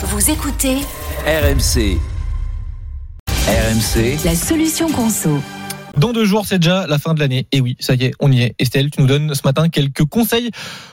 Vous écoutez RMC. RMC. la solution conso. Dans deux jours, c'est déjà la fin de l'année. Et oui, ça y est, on y est. Estelle, tu nous donnes ce matin quelques conseils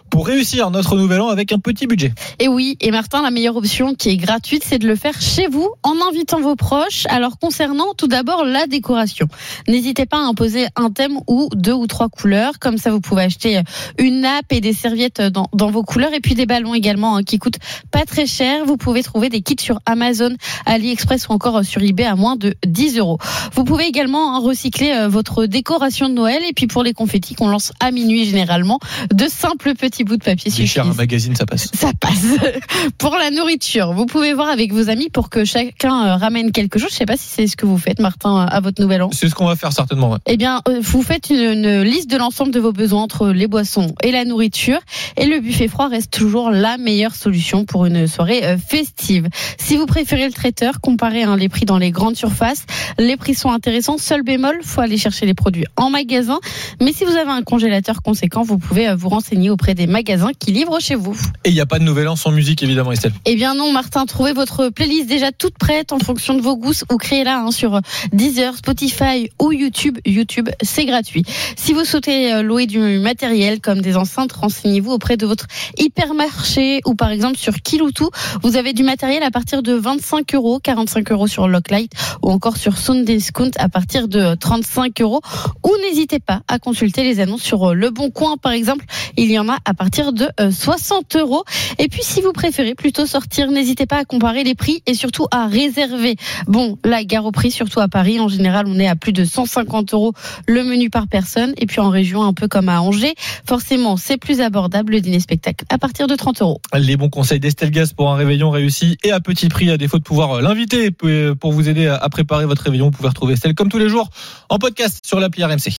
pour réussir notre nouvel an avec un petit budget. Et oui, et Martin, la meilleure option qui est gratuite, c'est de le faire chez vous en invitant vos proches. Alors concernant tout d'abord la décoration, n'hésitez pas à imposer un thème ou deux ou trois couleurs. Comme ça, vous pouvez acheter une nappe et des serviettes dans, vos couleurs et puis des ballons également hein, qui coûtent pas très cher. Vous pouvez trouver des kits sur Amazon, AliExpress ou encore sur eBay à moins de 10 euros. Vous pouvez également hein, recycler euh, votre décoration de Noël et puis pour les confettis qu'on lance à minuit généralement, de simples petits bouts de papier C'est cher un suffisent. magazine, ça passe. Ça passe. Pour la nourriture, vous pouvez voir avec vos amis pour que chacun euh, ramène quelque chose. Je sais pas si c'est ce que vous faites, Martin, à votre nouvel an. C'est ce qu'on va faire certainement. ouais. Eh bien, euh, vous faites une, une liste de l'ensemble de vos besoins entre les boissons et la nourriture. Et le buffet froid reste toujours la meilleure solution pour une soirée festive. Si vous préférez le traiteur, comparez hein, les prix dans les grandes surfaces. Les prix sont intéressants. Seul bémol, faut aller chercher les produits en magasin. Mais si vous avez un congélateur conséquent, vous pouvez euh, vous renseigner auprès des magasins qui livrent chez vous. Et il n'y a pas de nouvel an sans musique, évidemment, Estelle. Eh bien non, Martin, trouvez votre playlist déjà toute prête en fonction de vos goûts ou créez-la hein, sur Deezer, Spotify ou YouTube. YouTube, c'est gratuit. Si vous souhaitez euh, louer du matériel comme des enceintes, renseignez-vous auprès de votre hypermarché ou par exemple sur Kiloutou. Vous avez du matériel à partir de 25 euros, 45 euros sur Locklight ou encore sur Sound Discount à partir de 35 euros. Ou n'hésitez pas à consulter les annonces sur euh, Le Bon Coin par exemple. Il y en a à partir de euh, 60 euros. Et puis, si vous préférez plutôt sortir, n'hésitez pas à comparer les prix et surtout à réserver. Bon, la gare au prix, surtout à Paris, en général, on est à plus de 150 euros le menu par personne. Et puis en région, un peu comme à Angers, forcément, c'est plus abordable le dîner spectacle à partir de 30 euros. Les bons conseils d'Estelle Gaz pour un réveillon réussi et à petit prix, à défaut de pouvoir l'inviter pour vous aider à préparer votre réveillon. Vous pouvez retrouver Estelle comme tous les jours en podcast sur l'appli RMC.